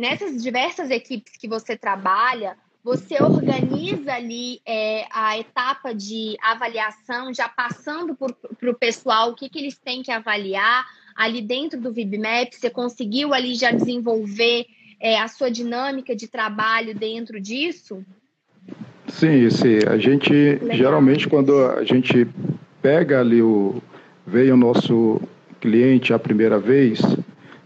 nessas diversas equipes que você trabalha, você organiza ali é, a etapa de avaliação, já passando para o pessoal o que, que eles têm que avaliar ali dentro do VibMap? Você conseguiu ali já desenvolver é, a sua dinâmica de trabalho dentro disso? Sim, sim. A gente, Legal. geralmente, quando a gente pega ali o. veio o nosso cliente a primeira vez,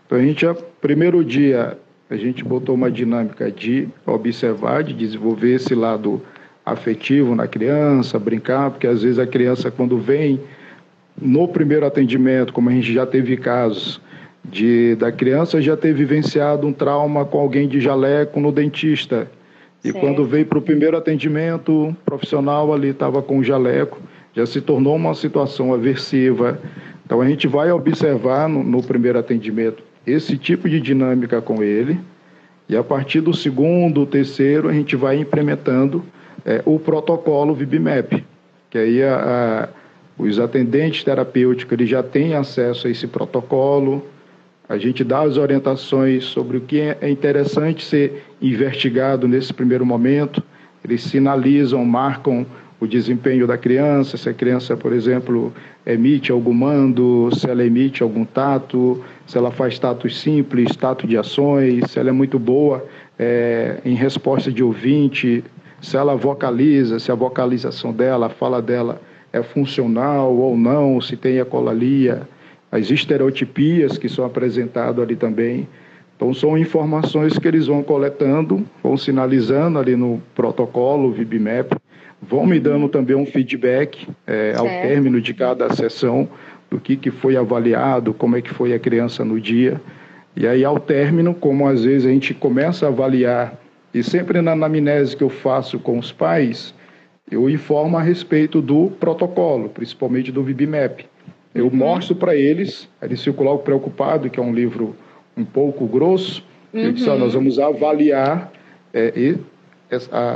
então a gente, primeiro dia, a gente botou uma dinâmica de observar, de desenvolver esse lado afetivo na criança, brincar, porque às vezes a criança, quando vem no primeiro atendimento, como a gente já teve casos, de, da criança já ter vivenciado um trauma com alguém de jaleco no dentista. E certo. quando veio para o primeiro atendimento, o profissional ali estava com o jaleco, já se tornou uma situação aversiva. Então a gente vai observar no, no primeiro atendimento esse tipo de dinâmica com ele, e a partir do segundo, terceiro, a gente vai implementando é, o protocolo VibMap, que aí a, a, os atendentes terapêuticos eles já têm acesso a esse protocolo, a gente dá as orientações sobre o que é interessante ser investigado nesse primeiro momento, eles sinalizam, marcam o desempenho da criança, se a criança, por exemplo, emite algum mando, se ela emite algum tato, se ela faz tatos simples, tato de ações, se ela é muito boa é, em resposta de ouvinte, se ela vocaliza, se a vocalização dela, a fala dela é funcional ou não, se tem ecolalia, as estereotipias que são apresentadas ali também. Então, são informações que eles vão coletando, vão sinalizando ali no protocolo VibMap, vão me dando também um feedback é, ao término de cada sessão do que, que foi avaliado, como é que foi a criança no dia. E aí, ao término, como às vezes a gente começa a avaliar, e sempre na anamnese que eu faço com os pais, eu informo a respeito do protocolo, principalmente do VibMap. Eu uhum. mostro para eles, eles ficam logo preocupados, que é um livro um pouco grosso. Uhum. Eu disse, nós vamos avaliar é, e,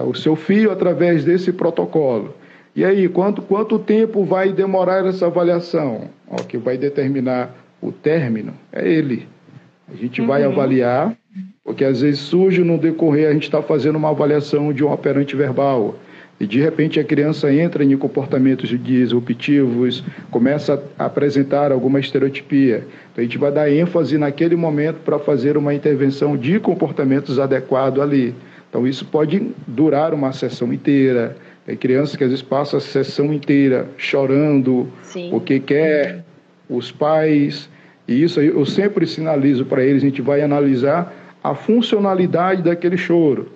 o seu filho através desse protocolo. E aí, quanto, quanto tempo vai demorar essa avaliação? O que vai determinar o término é ele. A gente uhum. vai avaliar, porque às vezes surge no decorrer, a gente está fazendo uma avaliação de um operante verbal e de repente a criança entra em comportamentos disruptivos, começa a apresentar alguma estereotipia. Então a gente vai dar ênfase naquele momento para fazer uma intervenção de comportamentos adequado ali. Então isso pode durar uma sessão inteira. Tem crianças que às vezes passam a sessão inteira chorando Sim. porque quer os pais. E isso eu sempre sinalizo para eles, a gente vai analisar a funcionalidade daquele choro.